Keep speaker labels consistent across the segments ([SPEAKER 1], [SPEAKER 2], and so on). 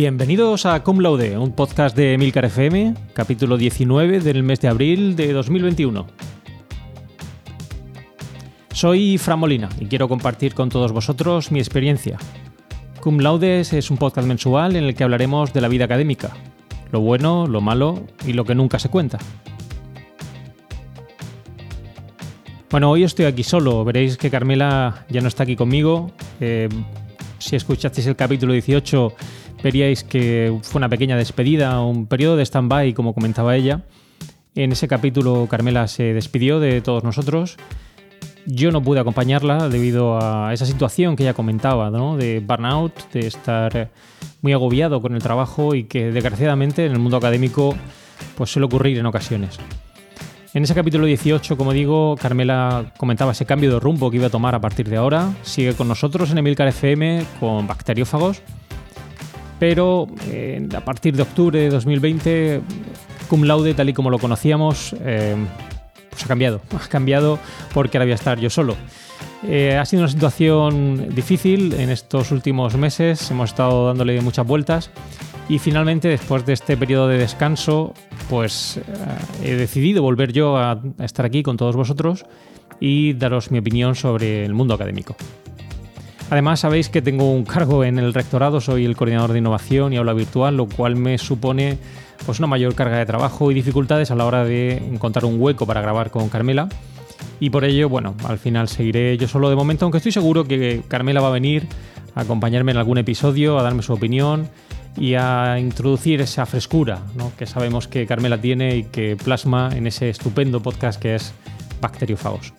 [SPEAKER 1] Bienvenidos a Cum Laude, un podcast de Milcar FM, capítulo 19 del mes de abril de 2021. Soy Fran Molina y quiero compartir con todos vosotros mi experiencia. Cum Laudes es un podcast mensual en el que hablaremos de la vida académica, lo bueno, lo malo y lo que nunca se cuenta. Bueno, hoy estoy aquí solo, veréis que Carmela ya no está aquí conmigo. Eh, si escuchasteis el capítulo 18 veríais que fue una pequeña despedida, un periodo de stand-by, como comentaba ella. En ese capítulo Carmela se despidió de todos nosotros. Yo no pude acompañarla debido a esa situación que ella comentaba, ¿no? de burnout, de estar muy agobiado con el trabajo y que desgraciadamente en el mundo académico pues suele ocurrir en ocasiones. En ese capítulo 18, como digo, Carmela comentaba ese cambio de rumbo que iba a tomar a partir de ahora. Sigue con nosotros en Emilcar FM con bacteriófagos pero eh, a partir de octubre de 2020, Cum Laude, tal y como lo conocíamos, eh, pues ha cambiado. Ha cambiado porque ahora voy a estar yo solo. Eh, ha sido una situación difícil en estos últimos meses, hemos estado dándole muchas vueltas y finalmente después de este periodo de descanso, pues he decidido volver yo a estar aquí con todos vosotros y daros mi opinión sobre el mundo académico. Además, sabéis que tengo un cargo en el rectorado, soy el coordinador de innovación y aula virtual, lo cual me supone pues, una mayor carga de trabajo y dificultades a la hora de encontrar un hueco para grabar con Carmela. Y por ello, bueno, al final seguiré yo solo de momento, aunque estoy seguro que Carmela va a venir a acompañarme en algún episodio, a darme su opinión y a introducir esa frescura que sabemos que Carmela tiene y que plasma en ese estupendo podcast que es Bacteriofagos.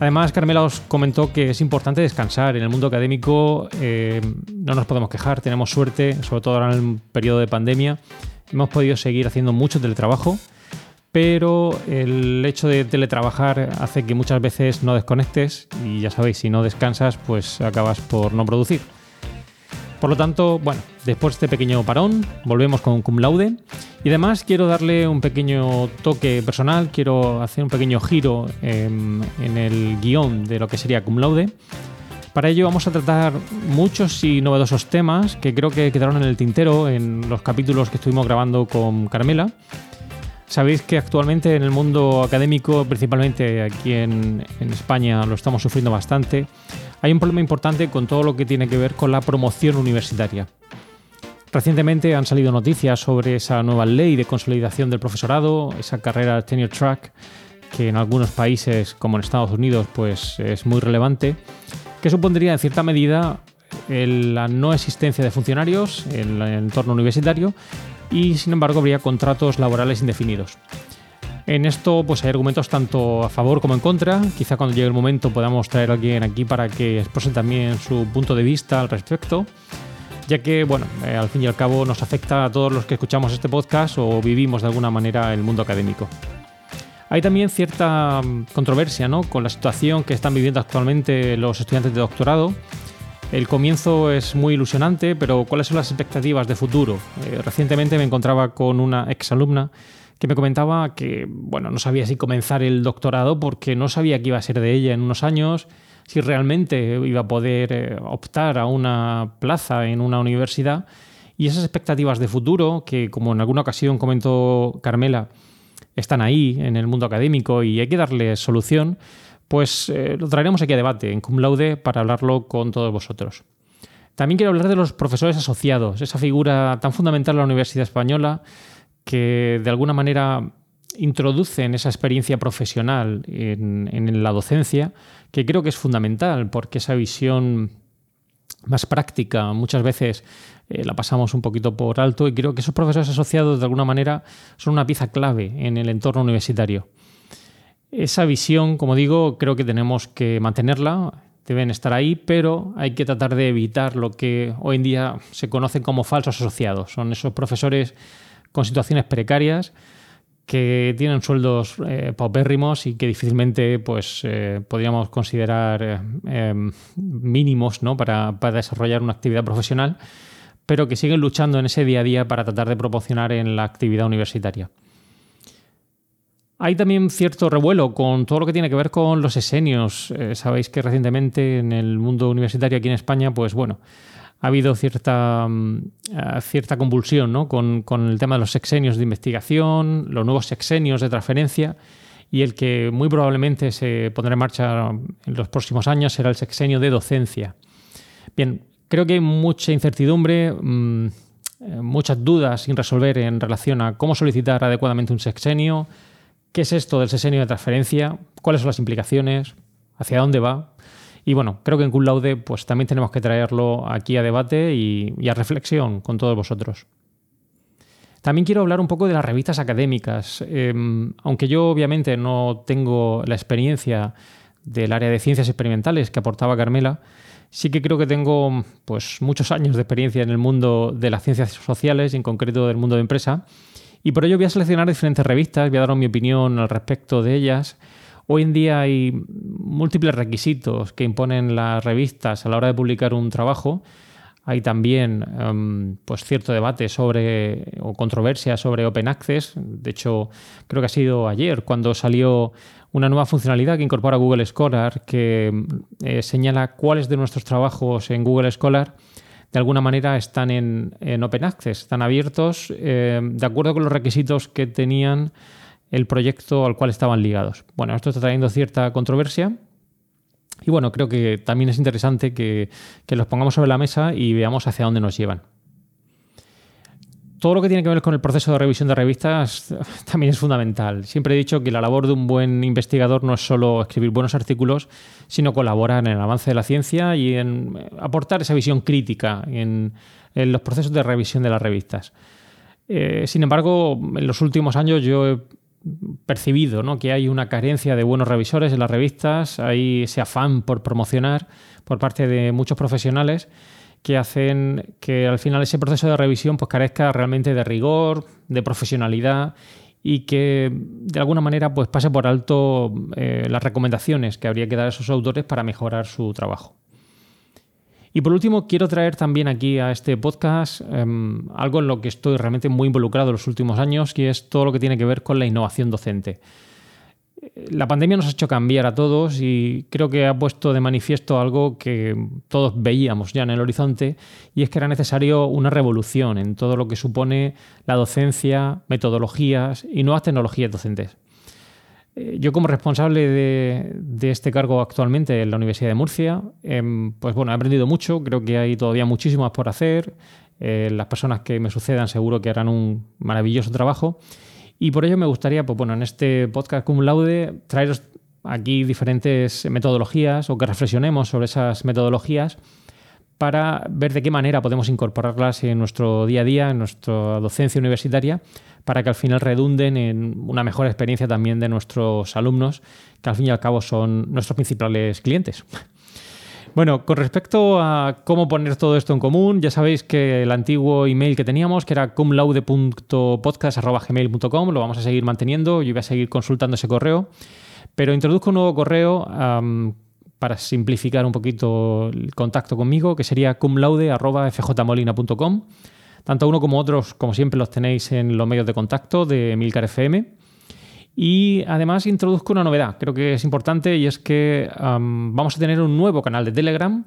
[SPEAKER 1] Además, Carmela os comentó que es importante descansar. En el mundo académico eh, no nos podemos quejar, tenemos suerte, sobre todo ahora en el periodo de pandemia. Hemos podido seguir haciendo mucho teletrabajo, pero el hecho de teletrabajar hace que muchas veces no desconectes y ya sabéis, si no descansas, pues acabas por no producir. Por lo tanto, bueno, después de este pequeño parón, volvemos con Cum Laude. Y además quiero darle un pequeño toque personal, quiero hacer un pequeño giro en, el guion de lo que sería Cum Laude. Para ello vamos a tratar muchos y novedosos temas que creo que quedaron en el tintero en los capítulos que estuvimos grabando con Carmela. Sabéis que actualmente en el mundo académico, principalmente aquí en, en España, lo estamos sufriendo bastante hay un problema importante con todo lo que tiene que ver con la promoción universitaria. Recientemente han salido noticias sobre esa nueva ley de consolidación del profesorado, esa carrera tenure track, que en algunos países, como en Estados Unidos, pues es muy relevante, que supondría en cierta medida la no existencia de funcionarios en el entorno universitario y sin embargo habría contratos laborales indefinidos. En esto pues hay argumentos tanto a favor como en contra. Quizá cuando llegue el momento podamos traer a alguien aquí para que exprese también su punto de vista al respecto, ya que bueno, eh, al fin y al cabo nos afecta a todos los que escuchamos este podcast o vivimos de alguna manera el mundo académico. Hay también cierta mm, controversia ¿no? con la situación que están viviendo actualmente los estudiantes de doctorado. El comienzo es muy ilusionante, pero ¿cuáles son las expectativas de futuro? Eh, recientemente me encontraba con una exalumna que me comentaba que, bueno, no sabía si comenzar el doctorado porque no sabía qué iba a ser de ella en unos años, si realmente iba a poder eh, optar a una plaza en una universidad. Y esas expectativas de futuro, que como en alguna ocasión comentó Carmela, están ahí en el mundo académico y hay que darle solución, pues eh, lo traeremos aquí a debate en Cum Laude para hablarlo con todos vosotros. También quiero hablar de los profesores asociados, esa figura tan fundamental en la Universidad Española que de alguna manera introducen esa experiencia profesional en, la docencia, que creo que es fundamental, porque esa visión más práctica muchas veces eh, la pasamos un poquito por alto y creo que esos profesores asociados de alguna manera son una pieza clave en el entorno universitario. Esa visión, como digo, creo que tenemos que mantenerla, deben estar ahí, pero hay que tratar de evitar lo que hoy en día se conocen como falsos asociados. Son esos profesores con situaciones precarias que tienen sueldos eh, paupérrimos y que difícilmente pues, eh, podríamos considerar eh, mínimos ¿no? para, para, desarrollar una actividad profesional, pero que siguen luchando en ese día a día para tratar de proporcionar en la actividad universitaria. Hay también cierto revuelo con todo lo que tiene que ver con los esenios. sabéis que recientemente en el mundo universitario aquí en España, pues bueno, ha habido cierta, mm, eh, cierta convulsión ¿no? con, el tema de los sexenios de investigación, los nuevos sexenios de transferencia y el que muy probablemente se pondrá en marcha en los próximos años será el sexenio de docencia. Bien, creo que hay mucha incertidumbre, mm, muchas dudas sin resolver en relación a cómo solicitar adecuadamente un sexenio, qué es esto del sexenio de transferencia, cuáles son las implicaciones, hacia dónde va. Y bueno, creo que en Cum Laude pues, también tenemos que traerlo aquí a debate y, a reflexión con todos vosotros. También quiero hablar un poco de las revistas académicas. Em, aunque yo obviamente no tengo la experiencia del área de ciencias experimentales que aportaba Carmela, sí que creo que tengo pues, muchos años de experiencia en el mundo de las ciencias sociales en concreto del mundo de empresa. Y por ello voy a seleccionar diferentes revistas, voy a dar mi opinión al respecto de ellas Hoy en día hay múltiples requisitos que imponen las revistas a la hora de publicar un trabajo. Hay también em, pues cierto debate sobre o controversia sobre Open Access. De hecho, creo que ha sido ayer cuando salió una nueva funcionalidad que incorpora Google Scholar que eh, señala cuáles de nuestros trabajos en Google Scholar de alguna manera están en, Open Access, están abiertos eh, de acuerdo con los requisitos que tenían el proyecto al cual estaban ligados. Bueno, esto está trayendo cierta controversia. Y bueno, creo que también es interesante que, los pongamos sobre la mesa y veamos hacia dónde nos llevan. Todo lo que tiene que ver con el proceso de revisión de revistas también es fundamental. Siempre he dicho que la labor de un buen investigador no es solo escribir buenos artículos, sino colaborar en el avance de la ciencia y en aportar esa visión crítica en, los procesos de revisión de las revistas. Eh, sin embargo, en los últimos años yo he percibido ¿no? que hay una carencia de buenos revisores en las revistas, hay ese afán por promocionar por parte de muchos profesionales que hacen que al final ese proceso de revisión pues, carezca realmente de rigor, de profesionalidad y que de alguna manera pues, pase por alto eh, las recomendaciones que habría que dar a esos autores para mejorar su trabajo. Y por último, quiero traer también aquí a este podcast em, algo en lo que estoy realmente muy involucrado en los últimos años, que es todo lo que tiene que ver con la innovación docente. La pandemia nos ha hecho cambiar a todos y creo que ha puesto de manifiesto algo que todos veíamos ya en el horizonte y es que era necesario una revolución en todo lo que supone la docencia, metodologías y nuevas tecnologías docentes. Eh, yo como responsable de, este cargo actualmente en la Universidad de Murcia, em, pues bueno, he aprendido mucho, creo que hay todavía muchísimo más por hacer, eh, las personas que me sucedan seguro que harán un maravilloso trabajo. Y por ello me gustaría, pues bueno, en este podcast cum laude traeros aquí diferentes metodologías o que reflexionemos sobre esas metodologías para ver de qué manera podemos incorporarlas en nuestro día a día, en nuestra docencia universitaria para que al final redunden en una mejor experiencia también de nuestros alumnos, que al fin y al cabo son nuestros principales clientes. Bueno, con respecto a cómo poner todo esto en común, ya sabéis que el antiguo email que teníamos, que era cumlaude.podcast.gmail.com, lo vamos a seguir manteniendo, yo voy a seguir consultando ese correo, pero introduzco un nuevo correo para simplificar un poquito el contacto conmigo, que sería cumlaude.fjmolina.com. Tanto uno como otros, como siempre, los tenéis en los medios de contacto de Milcar FM. Y además introduzco una novedad, creo que es importante, y es que vamos a tener un nuevo canal de Telegram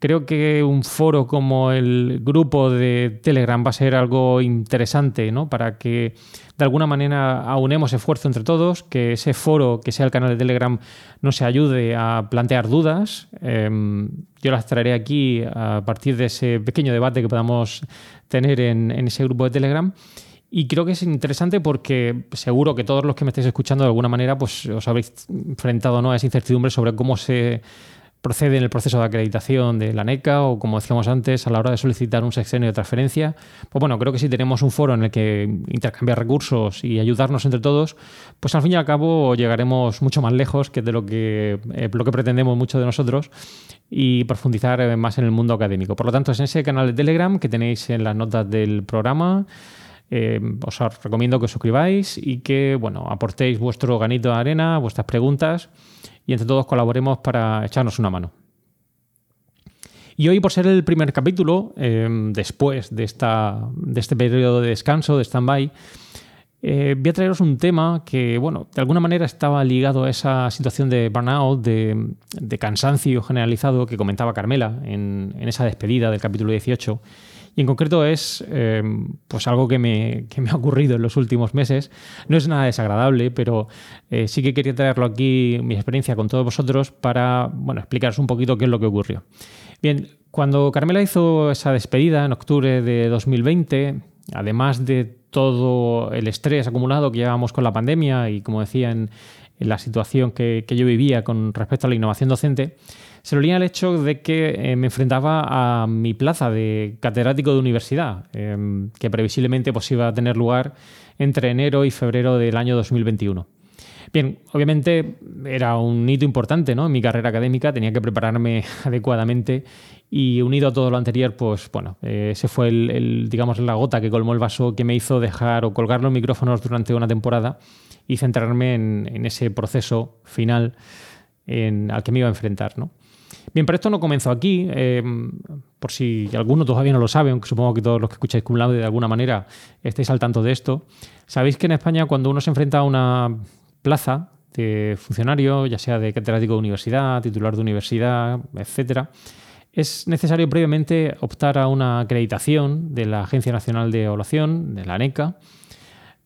[SPEAKER 1] Creo que un foro como el grupo de Telegram va a ser algo interesante, ¿no? Para que de alguna manera aunemos esfuerzo entre todos, que ese foro, que sea el canal de Telegram, nos ayude a plantear dudas. Em, yo las traeré aquí a partir de ese pequeño debate que podamos tener en, ese grupo de Telegram. Y creo que es interesante porque seguro que todos los que me estéis escuchando de alguna manera pues os habéis enfrentado a esa incertidumbre sobre cómo se procede en el proceso de acreditación de la NECA o, como decíamos antes, a la hora de solicitar un sexenio de transferencia. Pues bueno, creo que si tenemos un foro en el que intercambiar recursos y ayudarnos entre todos, pues al fin y al cabo llegaremos mucho más lejos que de lo que, eh, lo que pretendemos muchos de nosotros y profundizar eh, más en el mundo académico. Por lo tanto, es en ese canal de Telegram que tenéis en las notas del programa. Eh, os recomiendo que os suscribáis y que bueno, aportéis vuestro ganito de arena, vuestras preguntas y entre todos colaboremos para echarnos una mano. Y hoy, por ser el primer capítulo, em, después de, esta, de este periodo de descanso, de stand-by, Eh, voy a traeros un tema que, bueno, de alguna manera estaba ligado a esa situación de burnout, de, cansancio generalizado que comentaba Carmela en, esa despedida del capítulo 18. En concreto es eh, pues algo que me, me, ha ocurrido en los últimos meses. No es nada desagradable, pero eh, sí que quería traerlo aquí, mi experiencia con todos vosotros, para bueno, explicaros un poquito qué es lo que ocurrió. Bien, cuando Carmela hizo esa despedida en octubre de 2020, además de todo el estrés acumulado que llevábamos con la pandemia y, como decía, en, la situación que, yo vivía con respecto a la innovación docente, se lo el hecho de que eh, me enfrentaba a mi plaza de catedrático de universidad, em, que previsiblemente pues, iba a tener lugar entre enero y febrero del año 2021. Bien, obviamente era un hito importante ¿no? en mi carrera académica, tenía que prepararme adecuadamente y unido a todo lo anterior, pues bueno, eh, ese fue el, digamos, la gota que colmó el vaso que me hizo dejar o colgar los micrófonos durante una temporada y centrarme en, ese proceso final en, al que me iba a enfrentar. ¿no? Bien, pero esto no comenzó aquí, eh, por si alguno todavía no lo sabe, aunque supongo que todos los que escucháis cum de alguna manera estéis al tanto de esto. Sabéis que en España cuando uno se enfrenta a una plaza de funcionario, ya sea de catedrático de universidad, titular de universidad, etcétera, es necesario previamente optar a una acreditación de la Agencia Nacional de Evaluación, de la ANECA.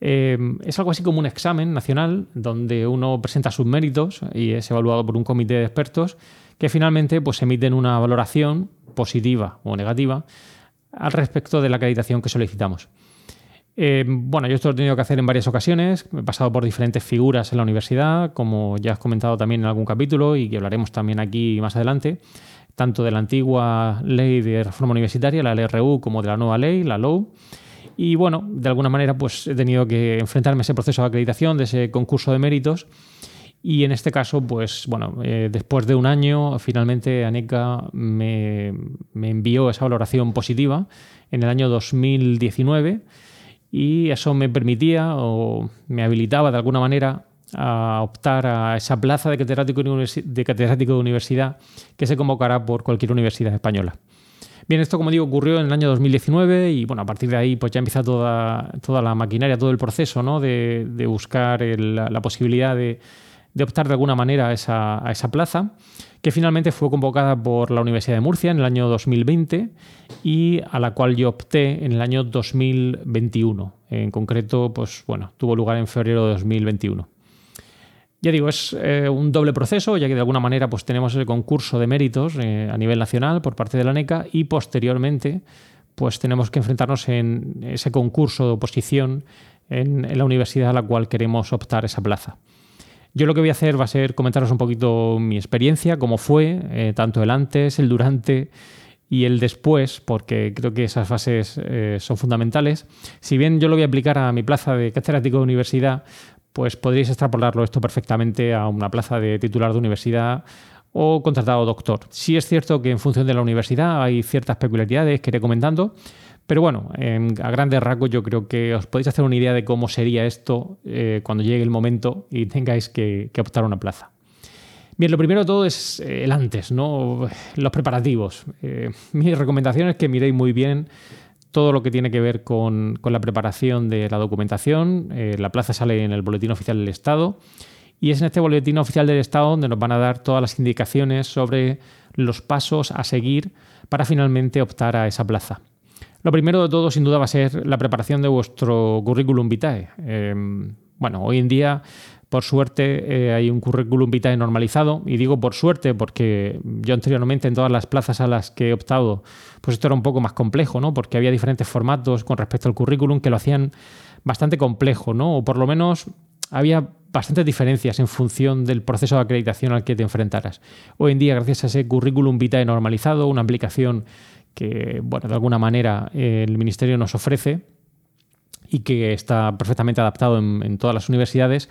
[SPEAKER 1] Eh, es algo así como un examen nacional donde uno presenta sus méritos y es evaluado por un comité de expertos que finalmente pues, emiten una valoración positiva o negativa al respecto de la acreditación que solicitamos. Eh, bueno, yo esto lo he tenido que hacer en varias ocasiones. He pasado por diferentes figuras en la universidad, como ya has comentado también en algún capítulo y que hablaremos también aquí más adelante tanto de la antigua ley de reforma universitaria, la LRU, como de la nueva ley, la LOU. Y bueno, de alguna manera pues he tenido que enfrentarme a ese proceso de acreditación, de ese concurso de méritos. Y en este caso, pues bueno, eh, después de un año, finalmente ANECA me, me, envió esa valoración positiva en el año 2019 y eso me permitía o me habilitaba de alguna manera a optar a esa plaza de catedrático de catedrático de universidad que se convocará por cualquier universidad española. Bien, esto como digo ocurrió en el año 2019 y bueno, a partir de ahí pues ya empieza toda, toda la maquinaria, todo el proceso ¿no? de, buscar la, posibilidad de, optar de alguna manera a esa, a esa, plaza, que finalmente fue convocada por la Universidad de Murcia en el año 2020 y a la cual yo opté en el año 2021. En concreto, pues bueno, tuvo lugar en febrero de 2021. Ya digo, es eh, un doble proceso, ya que de alguna manera pues, tenemos el concurso de méritos eh, a nivel nacional por parte de la NECA y posteriormente pues, tenemos que enfrentarnos en ese concurso de oposición en, la universidad a la cual queremos optar esa plaza. Yo lo que voy a hacer va a ser comentaros un poquito mi experiencia, cómo fue, eh, tanto el antes, el durante y el después, porque creo que esas fases son fundamentales. Si bien yo lo voy a aplicar a mi plaza de catedrático de universidad, pues podréis extrapolarlo esto perfectamente a una plaza de titular de universidad o contratado doctor. Sí es cierto que en función de la universidad hay ciertas peculiaridades que iré comentando, pero bueno, a grandes rasgos yo creo que os podéis hacer una idea de cómo sería esto eh, cuando llegue el momento y tengáis que, optar una plaza. Bien, lo primero de todo es eh, el antes, ¿no? Los preparativos. Eh, mi recomendación es que miréis muy bien todo lo que tiene que ver con, la preparación de la documentación. Eh, la plaza sale en el Boletín Oficial del Estado y es en este Boletín Oficial del Estado donde nos van a dar todas las indicaciones sobre los pasos a seguir para finalmente optar a esa plaza. Lo primero de todo, sin duda, va a ser la preparación de vuestro currículum vitae. Em, bueno, hoy en día por suerte eh, hay un currículum vitae normalizado y digo por suerte porque yo anteriormente en todas las plazas a las que he optado pues esto era un poco más complejo, ¿no? Porque había diferentes formatos con respecto al currículum que lo hacían bastante complejo, ¿no? O por lo menos había bastantes diferencias en función del proceso de acreditación al que te enfrentaras. Hoy en día, gracias a ese currículum vitae normalizado, una aplicación que, bueno, de alguna manera eh, el Ministerio nos ofrece y que está perfectamente adaptado en todas las universidades,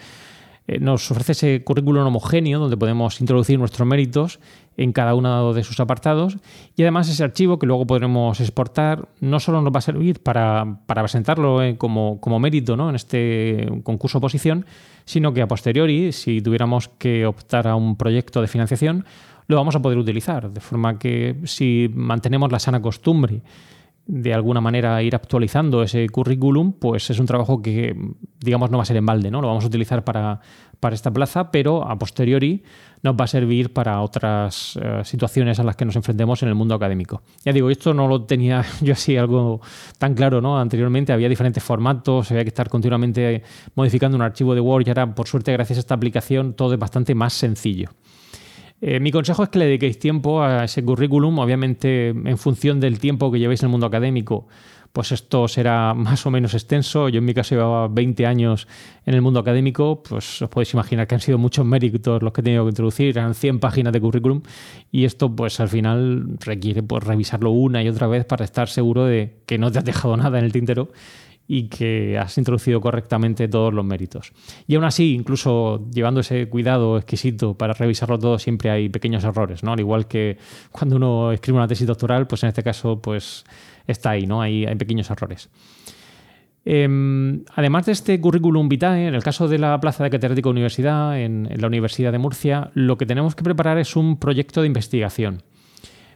[SPEAKER 1] eh, nos ofrece ese currículum homogéneo donde podemos introducir nuestros méritos en cada uno de sus apartados y además ese archivo que luego podremos exportar no solo nos va a servir para, presentarlo eh, como, mérito ¿no? en este concurso oposición, sino que a posteriori, si tuviéramos que optar a un proyecto de financiación, lo vamos a poder utilizar. De forma que si mantenemos la sana costumbre de alguna manera ir actualizando ese currículum, pues es un trabajo que, digamos, no va a ser en balde, ¿no? Lo vamos a utilizar para, para esta plaza, pero a posteriori nos va a servir para otras eh, situaciones a las que nos enfrentemos en el mundo académico. Ya digo, esto no lo tenía yo así algo tan claro, ¿no? Anteriormente había diferentes formatos, había que estar continuamente modificando un archivo de Word y ahora, por suerte, gracias a esta aplicación, todo es bastante más sencillo. Eh, mi consejo es que le dediquéis tiempo a ese currículum, obviamente en función del tiempo que llevéis en el mundo académico, pues esto será más o menos extenso. Yo en mi caso llevaba 20 años en el mundo académico, pues os podéis imaginar que han sido muchos méritos los que he tenido que introducir, eran 100 páginas de currículum. Y esto pues al final requiere pues, revisarlo una y otra vez para estar seguro de que no te has dejado nada en el tintero y que has introducido correctamente todos los méritos. Y aún así, incluso llevando ese cuidado exquisito para revisarlo todo, siempre hay pequeños errores, ¿no? Al igual que cuando uno escribe una tesis doctoral, pues en este caso, pues está ahí, ¿no? Hay, pequeños errores. Em, además de este currículum vitae, en el caso de la plaza de catedrático de universidad, en la Universidad de Murcia, lo que tenemos que preparar es un proyecto de investigación.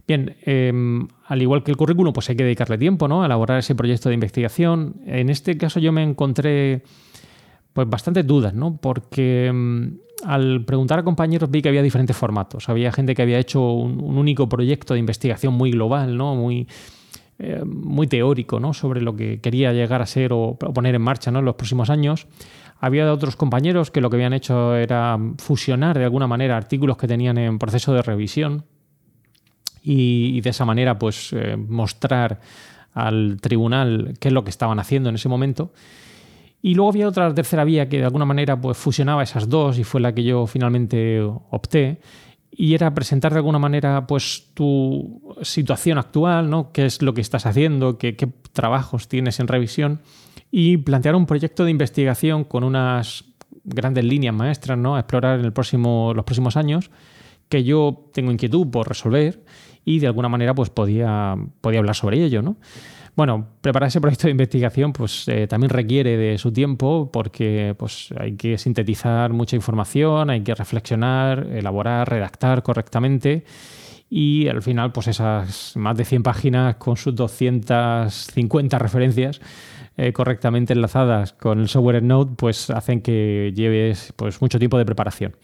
[SPEAKER 1] Bien, em, al igual que el currículum, pues hay que dedicarle tiempo ¿no? a elaborar ese proyecto de investigación. En este caso yo me encontré pues bastantes dudas, ¿no? Porque em, al preguntar a compañeros vi que había diferentes formatos. Había gente que había hecho un, único proyecto de investigación muy global, ¿no? Muy, eh, muy teórico, ¿no? Sobre lo que quería llegar a ser o, poner en marcha ¿no? en los próximos años. Había otros compañeros que lo que habían hecho era fusionar de alguna manera artículos que tenían en proceso de revisión y, de esa manera pues eh, mostrar al tribunal qué es lo que estaban haciendo en ese momento. Y luego había otra tercera vía que de alguna manera pues, fusionaba esas dos y fue la que yo finalmente opté. Y era presentar de alguna manera pues, tu situación actual, ¿no? qué es lo que estás haciendo, qué, qué trabajos tienes en revisión y plantear un proyecto de investigación con unas grandes líneas maestras ¿no? a explorar en el próximo, los próximos años que yo tengo inquietud por resolver y de alguna manera pues podía, podía hablar sobre ello, ¿no? Bueno, preparar ese proyecto de investigación pues eh, también requiere de su tiempo porque pues hay que sintetizar mucha información, hay que reflexionar, elaborar, redactar correctamente y al final pues esas más de 100 páginas con sus 250 referencias eh, correctamente enlazadas con el software Node pues hacen que lleves pues mucho tiempo de preparación.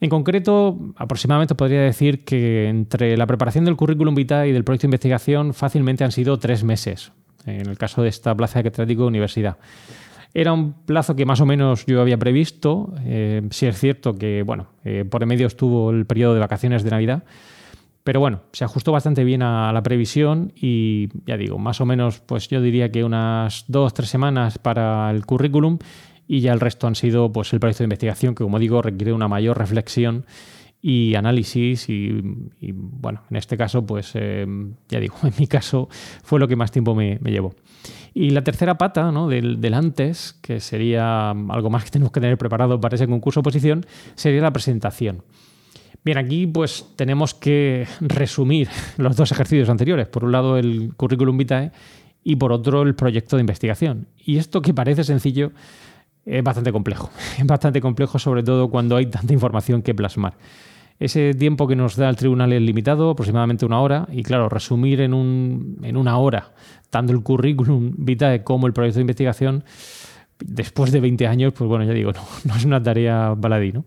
[SPEAKER 1] En concreto, aproximadamente podría decir que entre la preparación del currículum vitae y del proyecto de investigación fácilmente han sido tres meses, en el caso de esta plaza de catedrático de universidad. Era un plazo que más o menos yo había previsto. Eh, sí es cierto que, bueno, eh, por en medio estuvo el periodo de vacaciones de Navidad, pero bueno, se ajustó bastante bien a la previsión y ya digo, más o menos, pues yo diría que unas dos, tres semanas para el currículum y ya el resto han sido pues, el proyecto de investigación que, como digo, requiere una mayor reflexión y análisis y, bueno, en este caso, pues eh, ya digo, en mi caso fue lo que más tiempo me, llevó. Y la tercera pata ¿no? del, del, antes, que sería algo más que tenemos que tener preparado para ese concurso oposición, sería la presentación. Bien, aquí pues tenemos que resumir los dos ejercicios anteriores. Por un lado el currículum vitae y por otro el proyecto de investigación. Y esto que parece sencillo, es bastante complejo. Es bastante complejo, sobre todo cuando hay tanta información que plasmar. Ese tiempo que nos da el tribunal es limitado, aproximadamente una hora, y claro, resumir en, un, en una hora tanto el currículum vitae como el proyecto de investigación, después de 20 años, pues bueno, ya digo, no, no es una tarea baladí. ¿no?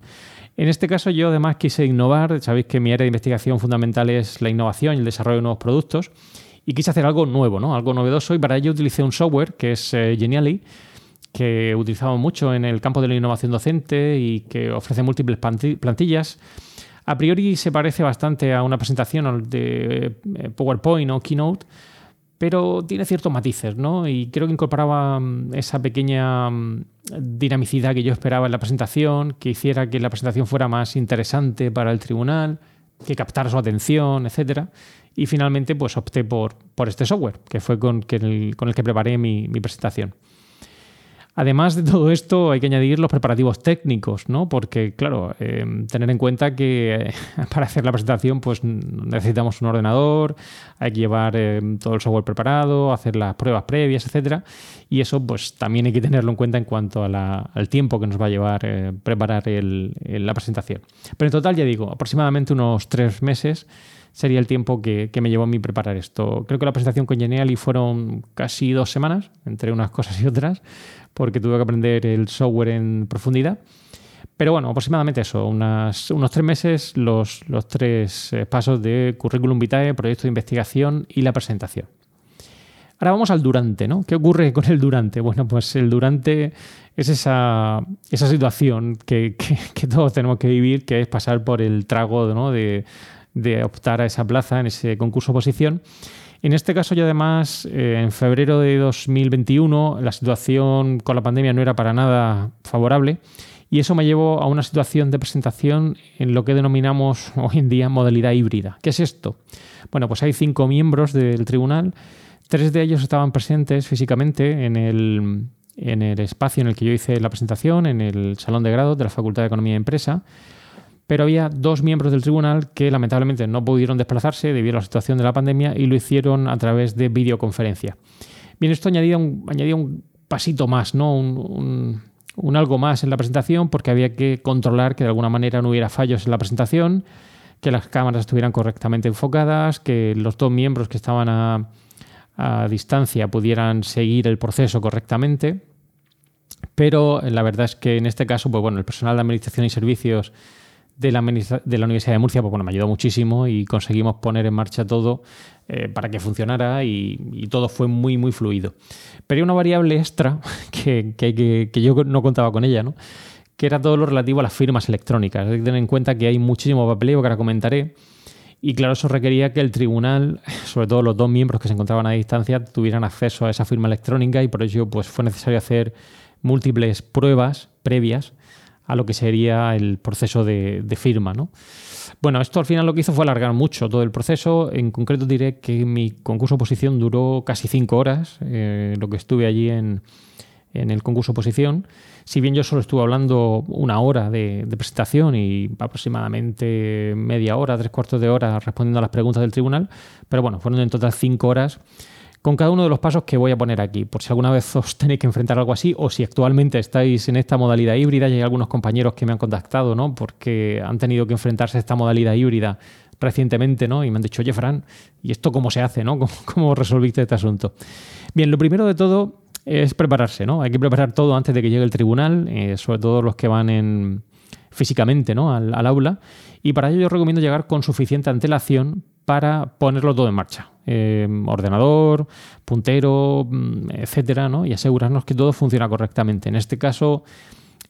[SPEAKER 1] En este caso yo además quise innovar, sabéis que mi área de investigación fundamental es la innovación y el desarrollo de nuevos productos, y quise hacer algo nuevo, ¿no? algo novedoso, y para ello utilicé un software que es eh, Genially, que utilizamos mucho en el campo de la innovación docente y que ofrece múltiples plantillas. A priori se parece bastante a una presentación de eh, PowerPoint o Keynote, pero tiene ciertos matices, ¿no? Y creo que incorporaba mm, esa pequeña mm, dinamicidad que yo esperaba en la presentación, que hiciera que la presentación fuera más interesante para el tribunal, que captara su atención, etc. Y finalmente, pues opté por, por este software, que fue con, el, con el que preparé mi presentación. Además de todo esto, hay que añadir los preparativos técnicos, ¿no? Porque, claro, eh, tener en cuenta que eh, para hacer la presentación, pues necesitamos un ordenador, hay que llevar eh, todo el software preparado, hacer las pruebas previas, etcétera. Y eso, pues también hay que tenerlo en cuenta en cuanto al tiempo que nos va a llevar preparar la presentación. Pero en total, ya digo, aproximadamente unos tres meses sería el tiempo que, me llevó a mí preparar esto. Creo que la presentación con Geniali fueron casi dos semanas, entre unas cosas y otras, porque tuve que aprender el software en profundidad. Pero bueno, aproximadamente eso, unos tres meses, los, los tres eh, pasos de currículum vitae, proyecto de investigación y la presentación. Ahora vamos al durante, ¿no? ¿Qué ocurre con el durante? Bueno, pues el durante es esa, esa situación que, todos tenemos que vivir, que es pasar por el trago ¿no? de, de optar a esa plaza en ese concurso oposición. En este caso, yo además, eh, en febrero de 2021, la situación con la pandemia no era para nada favorable y eso me llevó a una situación de presentación en lo que denominamos hoy en día modalidad híbrida. ¿Qué es esto? Bueno, pues hay cinco miembros del tribunal, tres de ellos estaban presentes físicamente en el, en el espacio en el que yo hice la presentación, en el salón de grado de la Facultad de Economía y Empresa pero había dos miembros del tribunal que lamentablemente no pudieron desplazarse debido a la situación de la pandemia y lo hicieron a través de videoconferencia. Bien, esto añadía un, añadía un pasito más, ¿no? Un, algo más en la presentación porque había que controlar que de alguna manera no hubiera fallos en la presentación, que las cámaras estuvieran correctamente enfocadas, que los dos miembros que estaban a, a distancia pudieran seguir el proceso correctamente. Pero la verdad es que en este caso, pues bueno, el personal de administración y servicios de la, de la Universidad de Murcia, pues bueno, me ayudó muchísimo y conseguimos poner en marcha todo eh, para que funcionara y, todo fue muy, muy fluido. Pero hay una variable extra que, que, que, yo no contaba con ella, ¿no? que era todo lo relativo a las firmas electrónicas. Hay que tener en cuenta que hay muchísimo papeleo que ahora comentaré. Y claro, eso requería que el tribunal, sobre todo los dos miembros que se encontraban a distancia, tuvieran acceso a esa firma electrónica y por ello pues, fue necesario hacer múltiples pruebas previas a lo que sería el proceso de, firma. ¿no? Bueno, esto al final lo que hizo fue alargar mucho todo el proceso. En concreto diré que mi concurso oposición duró casi cinco horas, eh, lo que estuve allí en, el concurso oposición. Si bien yo solo estuve hablando una hora de, de, presentación y aproximadamente media hora, tres cuartos de hora respondiendo a las preguntas del tribunal, pero bueno, fueron en total cinco horas con cada uno de los pasos que voy a poner aquí, por si alguna vez os tenéis que enfrentar algo así o si actualmente estáis en esta modalidad híbrida y hay algunos compañeros que me han contactado, ¿no? Porque han tenido que enfrentarse a esta modalidad híbrida recientemente, ¿no? Y me han dicho, oye, Fran, ¿y esto cómo se hace, ¿no? ¿Cómo, resolviste este asunto? Bien, lo primero de todo es prepararse, ¿no? Hay que preparar todo antes de que llegue el tribunal, eh, sobre todo los que van en, físicamente ¿no? al, al aula. Y para ello yo recomiendo llegar con suficiente antelación para ponerlo todo en marcha. Em, ordenador, puntero, mm, etcétera, ¿no? y asegurarnos que todo funciona correctamente. En este caso,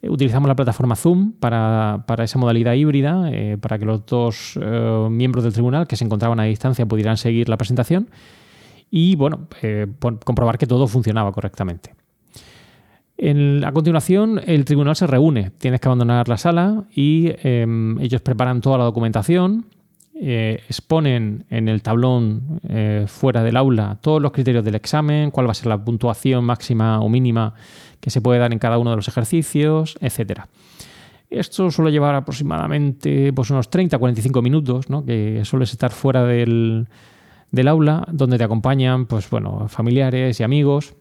[SPEAKER 1] eh, utilizamos la plataforma Zoom para, esa modalidad híbrida, eh, para que los dos eh, miembros del tribunal que se encontraban a distancia pudieran seguir la presentación y bueno, comprobar que todo funcionaba correctamente. a continuación, el tribunal se reúne. Tienes que abandonar la sala y em, ellos preparan toda la documentación eh, exponen en el tablón eh, fuera del aula todos los criterios del examen, cuál va a ser la puntuación máxima o mínima que se puede dar en cada uno de los ejercicios, etc. Esto suele llevar aproximadamente pues, unos 30-45 minutos, ¿no? que sueles estar fuera del, del, aula, donde te acompañan pues, bueno, familiares y amigos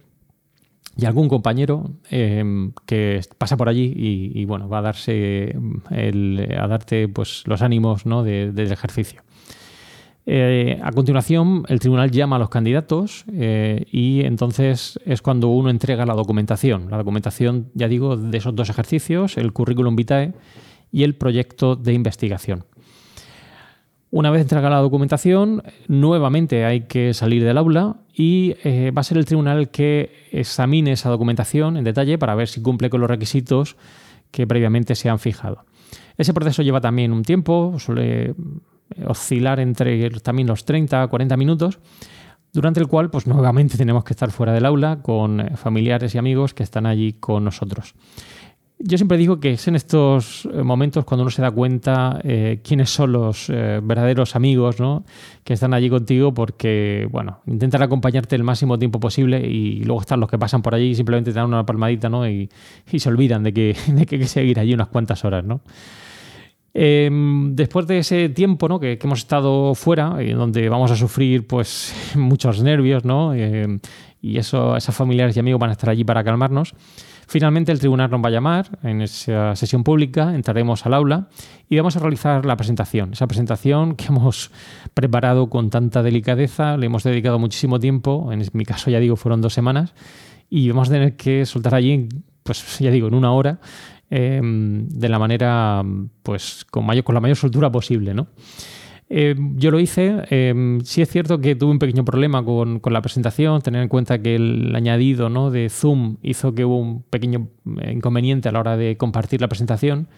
[SPEAKER 1] y algún compañero em, que pasa por allí y, bueno, va a darse a darte pues, los ánimos ¿no? del ejercicio. Eh, a continuación, el tribunal llama a los candidatos eh, y entonces es cuando uno entrega la documentación. La documentación, ya digo, de esos dos ejercicios, el currículum vitae y el proyecto de investigación. Una vez entregada la documentación, nuevamente hay que salir del aula y eh, va a ser el tribunal que examine esa documentación en detalle para ver si cumple con los requisitos que previamente se han fijado. Ese proceso lleva también un tiempo, suele oscilar entre también los 30 a 40 minutos, durante el cual pues nuevamente tenemos que estar fuera del aula con eh, familiares y amigos que están allí con nosotros. Yo siempre digo que es en estos eh, momentos cuando uno se da cuenta eh, quiénes son los eh, verdaderos amigos ¿no? que están allí contigo, porque bueno, intentan acompañarte el máximo tiempo posible y luego están los que pasan por allí y simplemente te dan una palmadita ¿no? y, se olvidan de que, de que hay que seguir allí unas cuantas horas. ¿no? Em, después de ese tiempo ¿no? que, hemos estado fuera, y donde vamos a sufrir pues, muchos nervios, ¿no? Em, y eso, esos familiares y amigos van a estar allí para calmarnos Finalmente el tribunal nos va a llamar en esa sesión pública, entraremos al aula y vamos a realizar la presentación. Esa presentación que hemos preparado con tanta delicadeza, le hemos dedicado muchísimo tiempo, en mi caso ya digo fueron dos semanas, y vamos a tener que soltar allí, pues ya digo, en una hora, em, de la manera, pues con, mayor, con la mayor soltura posible, ¿no? Eh, yo lo hice. Eh, sí es cierto que tuve un pequeño problema con, la presentación, tener en cuenta que el añadido ¿no? de Zoom hizo que hubo un pequeño eh, inconveniente a la hora de compartir la presentación.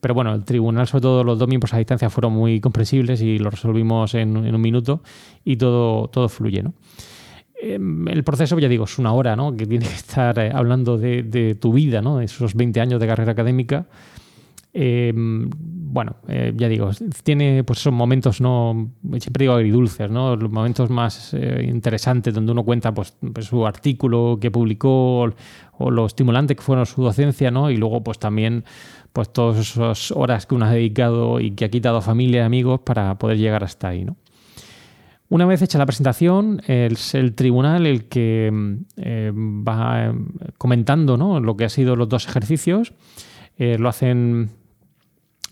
[SPEAKER 1] Pero bueno, el tribunal, sobre todo los dos miembros a distancia, fueron muy comprensibles y lo resolvimos en, un minuto y todo, todo fluye. ¿no? el proceso, ya digo, es una hora, ¿no? Que tienes que estar hablando de, de, tu vida, ¿no? De esos 20 años de carrera académica eh, bueno, eh, ya digo, tiene pues esos momentos, no siempre digo agridulces, ¿no? los momentos más eh, interesantes donde uno cuenta pues, pues, su artículo que publicó o, lo estimulante que fueron su docencia, ¿no? y luego pues también pues todas esas horas que uno ha dedicado y que ha quitado a familia y amigos para poder llegar hasta ahí. ¿no? Una vez hecha la presentación, es el tribunal el que va comentando ¿no? lo que han sido los dos ejercicios. lo hacen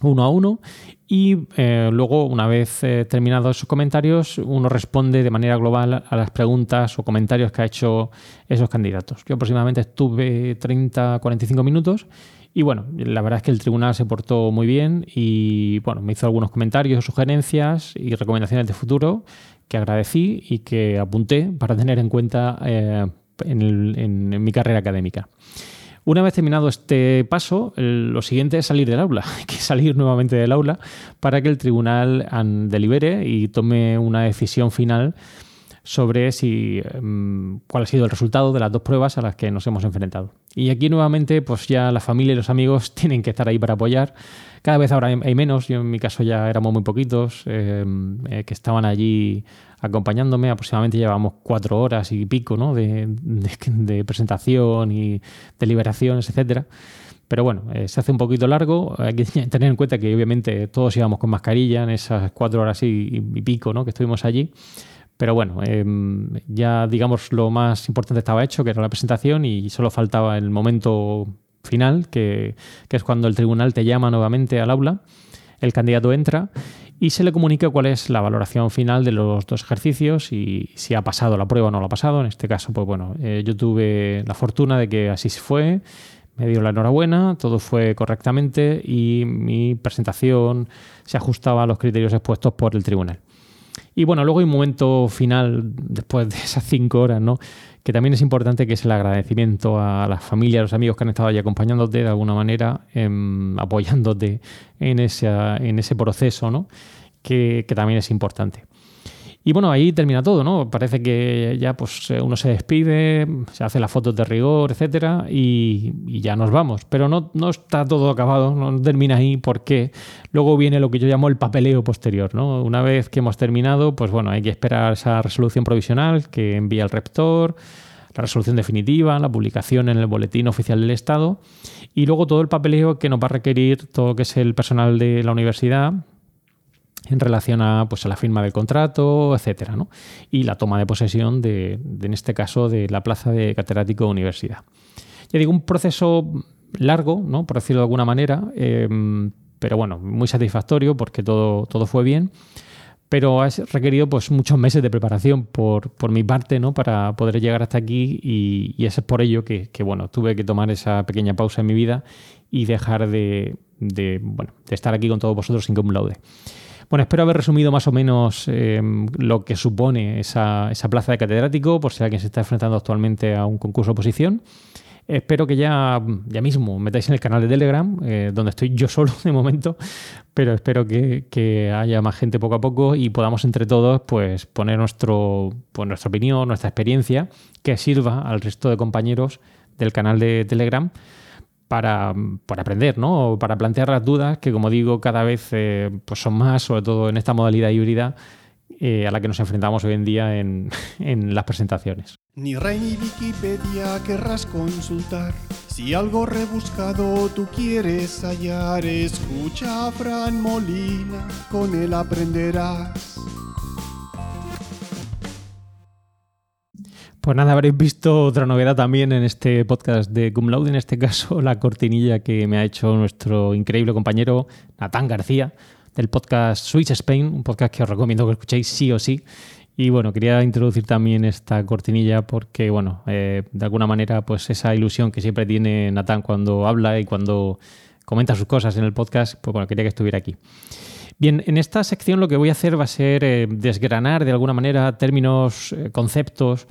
[SPEAKER 1] uno a uno y eh, luego, una vez eh, terminados esos comentarios, uno responde de manera global a las preguntas o comentarios que ha hecho esos candidatos. Yo aproximadamente estuve 30-45 minutos y bueno, la verdad es que el tribunal se portó muy bien y bueno, me hizo algunos comentarios, sugerencias y recomendaciones de futuro que agradecí y que apunté para tener en cuenta eh, en mi carrera académica. Una vez terminado este paso, lo siguiente es salir del aula. Hay que salir nuevamente del aula para que el tribunal delibere y tome una decisión final sobre si em, cuál ha sido el resultado de las dos pruebas a las que nos hemos enfrentado. Y aquí nuevamente, pues ya la familia y los amigos tienen que estar ahí para apoyar. Cada vez ahora hay menos, yo en mi caso ya éramos muy poquitos em, eh, que estaban allí acompañándome. Aproximadamente llevamos cuatro horas y pico ¿no? de, presentación y deliberaciones, etcétera. Pero bueno, eh, se hace un poquito largo. Hay que tener en cuenta que obviamente todos íbamos con mascarilla en esas cuatro horas y, pico ¿no? que estuvimos allí. Pero bueno, em, ya digamos lo más importante estaba hecho, que era la presentación, y solo faltaba el momento final, que, es cuando el tribunal te llama nuevamente al aula, el candidato entra y se le comunica cuál es la valoración final de los dos ejercicios y si ha pasado la prueba o no lo ha pasado. En este caso, pues bueno, eh, yo tuve la fortuna de que así se fue, me dio la enhorabuena, todo fue correctamente y mi presentación se ajustaba a los criterios expuestos por el tribunal. Y bueno, luego hay un momento final, después de esas cinco horas, ¿no? que también es importante, que es el agradecimiento a las familias, a los amigos que han estado ahí acompañándote de alguna manera, em, apoyándote en, en ese proceso, ¿no? que, también es importante. Y bueno, ahí termina todo, ¿no? Parece que ya pues uno se despide, se hace las fotos de rigor, etcétera, y, ya nos vamos. Pero no, no, está todo acabado, no termina ahí porque luego viene lo que yo llamo el papeleo posterior, ¿no? Una vez que hemos terminado, pues bueno, hay que esperar esa resolución provisional que envía el rector, la resolución definitiva, la publicación en el boletín oficial del Estado y luego todo el papeleo que nos va a requerir todo lo que es el personal de la universidad, en relación a, pues, a la firma del contrato, etcétera, ¿no? y la toma de posesión de, en este caso, de la plaza de catedrático de universidad. Ya digo, un proceso largo, ¿no? por decirlo de alguna manera, em, pero bueno, muy satisfactorio porque todo, todo fue bien. Pero ha requerido pues, muchos meses de preparación por, por mi parte ¿no? para poder llegar hasta aquí y, y es por ello que, bueno, tuve que tomar esa pequeña pausa en mi vida y dejar de, de, bueno, de estar aquí con todos vosotros sin un laude. Bueno, espero haber resumido más o menos em, lo que supone esa, plaza de catedrático, por si alguien se está enfrentando actualmente a un concurso de oposición. Espero que ya, ya mismo metáis en el canal de Telegram, eh, donde estoy yo solo de momento, pero espero que, haya más gente poco a poco y podamos entre todos pues, poner nuestro, pues, nuestra opinión, nuestra experiencia, que sirva al resto de compañeros del canal de Telegram para, aprender, ¿no? Para plantear las dudas que, como digo, cada vez eh, pues son más, sobre todo en esta modalidad híbrida eh, a la que nos enfrentamos hoy en día en, en las presentaciones.
[SPEAKER 2] Ni Rey ni Wikipedia querrás consultar. Si algo rebuscado tú quieres hallar, escucha a Fran Molina, con él aprenderás.
[SPEAKER 1] Pues nada, habréis visto otra novedad también en este podcast de Cum Laude, en este caso la cortinilla que me ha hecho nuestro increíble compañero Natán García del podcast Switch Spain, un podcast que os recomiendo que escuchéis sí o sí. Y bueno, quería introducir también esta cortinilla porque, bueno, eh, de alguna manera, pues esa ilusión que siempre tiene Natán cuando habla y cuando comenta sus cosas en el podcast, pues bueno, quería que estuviera aquí. Bien, en esta sección lo que voy a hacer va a ser eh, desgranar de alguna manera términos, eh, conceptos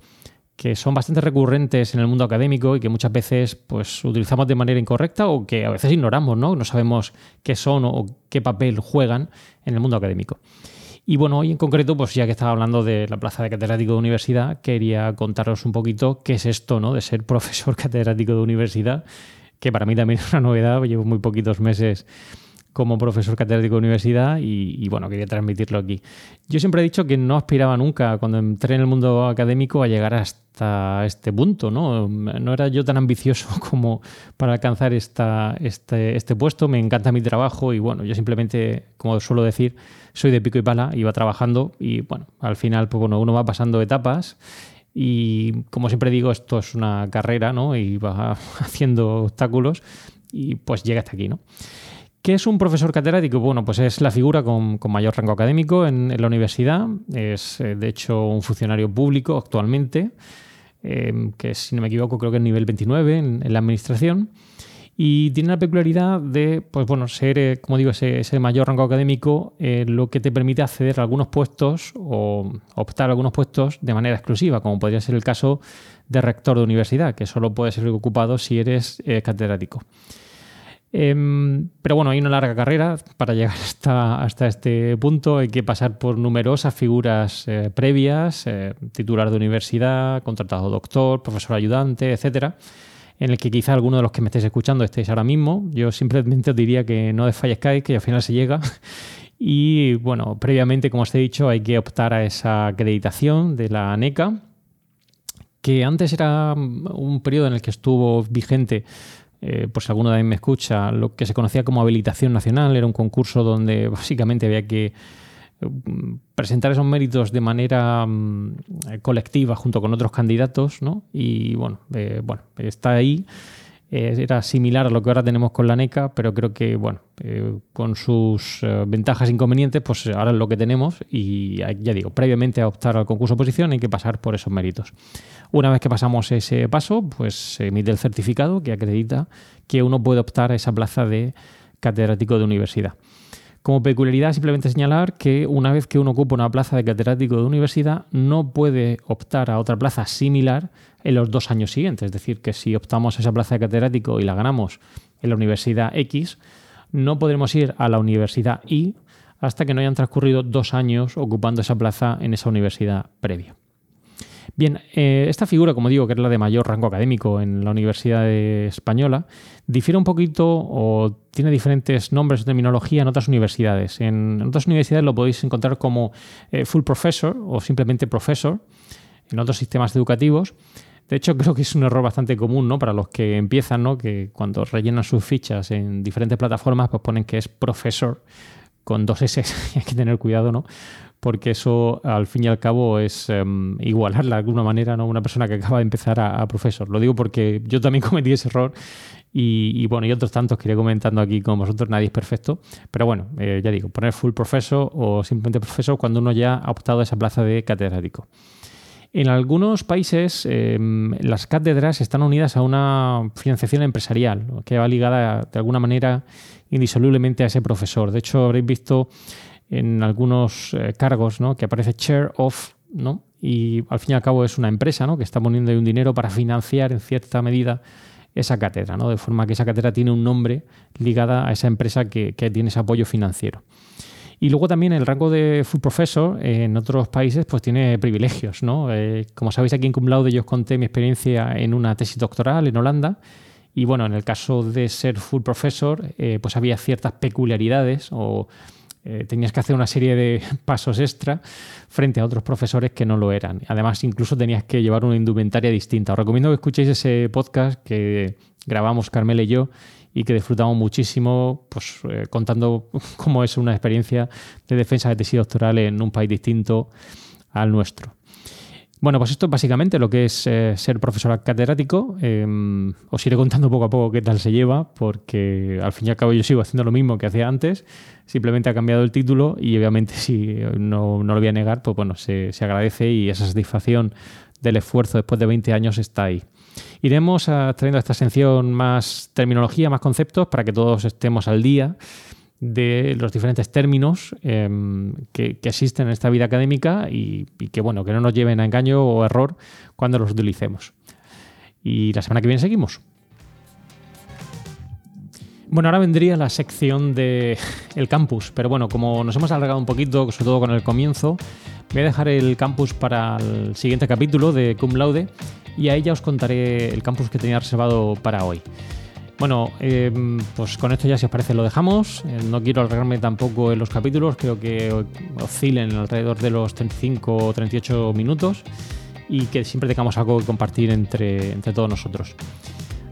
[SPEAKER 1] que son bastante recurrentes en el mundo académico y que muchas veces pues, utilizamos de manera incorrecta o que a veces ignoramos, ¿no? No sabemos qué son o qué papel juegan en el mundo académico. Y bueno, hoy en concreto, pues ya que estaba hablando de la plaza de catedrático de universidad, quería contaros un poquito qué es esto, ¿no? De ser profesor catedrático de universidad, que para mí también es una novedad, llevo muy poquitos meses como profesor catedrático de universidad y, bueno, quería transmitirlo aquí. Yo siempre he dicho que no aspiraba nunca, cuando entré en el mundo académico, a llegar hasta este punto, ¿no? No era yo tan ambicioso como para alcanzar esta, este, este puesto, me encanta mi trabajo y bueno, yo simplemente, como suelo decir, soy de pico y pala, iba trabajando y bueno, al final, pues bueno, uno va pasando etapas y como siempre digo, esto es una carrera, ¿no? Y va haciendo obstáculos y pues llega hasta aquí, ¿no? ¿Qué es un profesor catedrático? Bueno, pues es la figura con, mayor rango académico en, la universidad. Es, eh, de hecho, un funcionario público actualmente, em, que si no me equivoco creo que es nivel 29 en, la administración. Y tiene la peculiaridad de, pues bueno, ser, eh, como digo, ese, mayor rango académico, eh, lo que te permite acceder a algunos puestos o optar a algunos puestos de manera exclusiva, como podría ser el caso de rector de universidad, que solo puede ser ocupado si eres catedrático. Em, pero bueno, hay una larga carrera para llegar hasta, hasta este punto. Hay que pasar por numerosas figuras eh, previas, eh, titular de universidad, contratado doctor, profesor ayudante, etcétera, en el que quizá alguno de los que me estéis escuchando estéis ahora mismo. Yo simplemente os diría que no desfallezcáis, que al final se llega. Y bueno, previamente, como os he dicho, hay que optar a esa acreditación de la ANECA, que antes era un periodo en el que estuvo vigente eh, por si alguno de me escucha, lo que se conocía como habilitación nacional, era un concurso donde básicamente había que eh, presentar esos méritos de manera mm, colectiva junto con otros candidatos, ¿no? Y bueno, eh, bueno, está ahí. era similar a lo que ahora tenemos con la NECA, pero creo que, bueno, con sus ventajas e inconvenientes, pues ahora es lo que tenemos y ya digo, previamente a optar al concurso oposición hay que pasar por esos méritos. Una vez que pasamos ese paso, pues se emite el certificado que acredita que uno puede optar a esa plaza de catedrático de universidad. Como peculiaridad, simplemente señalar que una vez que uno ocupa una plaza de catedrático de universidad, no puede optar a otra plaza similar en los dos años siguientes. Es decir, que si optamos a esa plaza de catedrático y la ganamos en la universidad X, no podremos ir a la universidad Y hasta que no hayan transcurrido dos años ocupando esa plaza en esa universidad previa. Bien, eh, esta figura, como digo, que es la de mayor rango académico en la Universidad Española, difiere un poquito o tiene diferentes nombres o terminología en otras universidades. En otras universidades lo podéis encontrar como eh, full professor o simplemente professor en otros sistemas educativos. De hecho, creo que es un error bastante común ¿no? para los que empiezan, ¿no? que cuando rellenan sus fichas en diferentes plataformas, pues ponen que es profesor con dos S. Hay que tener cuidado, ¿no? porque eso al fin y al cabo es um, igualarla de alguna manera ¿no? una persona que acaba de empezar a, profesor. Lo digo porque yo también cometí ese error y, bueno, y otros tantos que iré comentando aquí con vosotros, nadie es perfecto, pero bueno, eh, ya digo, poner full profesor o simplemente profesor cuando uno ya ha optado a esa plaza de catedrático. En algunos países em, las cátedras están unidas a una financiación empresarial que va ligada de alguna manera indisolublemente a ese profesor. De hecho, habréis visto en algunos eh, cargos. Que aparece Chair of, ¿no? Y al fin y al cabo es una empresa. Que está poniendo un dinero para financiar en cierta medida esa cátedra, ¿no? De forma que esa cátedra tiene un nombre ligada a esa empresa que, tiene ese apoyo financiero. Y luego también el rango de full professor en otros países pues tiene privilegios, ¿no? Eh, como sabéis aquí en Cum Laude yo os conté mi experiencia en una tesis doctoral en Holanda y bueno, en el caso de ser full professor eh, pues había ciertas peculiaridades o eh, tenías que hacer una serie de pasos extra frente a otros profesores que no lo eran. Además, incluso tenías que llevar una indumentaria distinta. Os recomiendo que escuchéis ese podcast que grabamos Carmela y yo y que disfrutamos muchísimo pues, eh, contando cómo es una experiencia de defensa de tesis doctoral en un país distinto al nuestro. Bueno, pues esto es básicamente lo que es eh, ser profesor catedrático. Em, os iré contando poco a poco qué tal se lleva, porque al fin y al cabo yo sigo haciendo lo mismo que hacía antes, simplemente ha cambiado el título y obviamente si no, no lo voy a negar, pues bueno, se, se agradece y esa satisfacción del esfuerzo después de 20 años está ahí. Iremos trayendo a esta sección más terminología, más conceptos para que todos estemos al día de los diferentes términos em, que, existen en esta vida académica y, que bueno, que no nos lleven a engaño o error cuando los utilicemos. Y la semana que viene seguimos. Bueno, ahora vendría la sección de el campus, pero bueno, como nos hemos alargado un poquito, sobre todo con el comienzo, voy a dejar el campus para el siguiente capítulo de Cum Laude y a ella os contaré el campus que tenía reservado para hoy. Bueno, em, pues con esto ya si os parece lo dejamos. Eh, no quiero alargarme tampoco en los capítulos, creo que oscilen alrededor de los 35 o 38 minutos y que siempre tengamos algo que compartir entre, entre todos nosotros.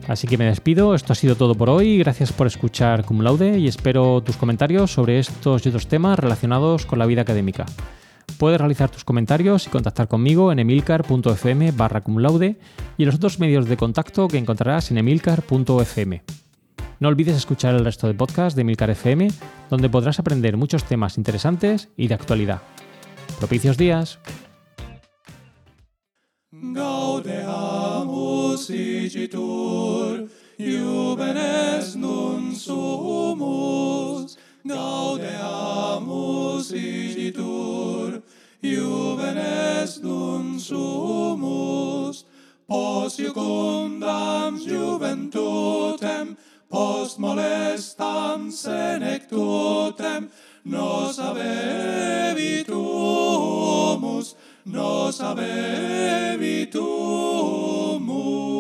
[SPEAKER 1] Así que me despido, esto ha sido todo por hoy, gracias por escuchar Cum Laude y espero tus comentarios sobre estos y otros temas relacionados con la vida académica. Puedes realizar tus comentarios y contactar conmigo en emilcar.fm barra cumlaude y en los otros medios de contacto que encontrarás en emilcar.fm. No olvides escuchar el resto de podcast de Emilcar FM, donde podrás aprender muchos temas interesantes y de actualidad. Propicios días. Juvenes nun sumus, pos jucundam juventutem, post molestam senectutem, nos avevitumus, nos avevitumus.